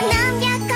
nam jak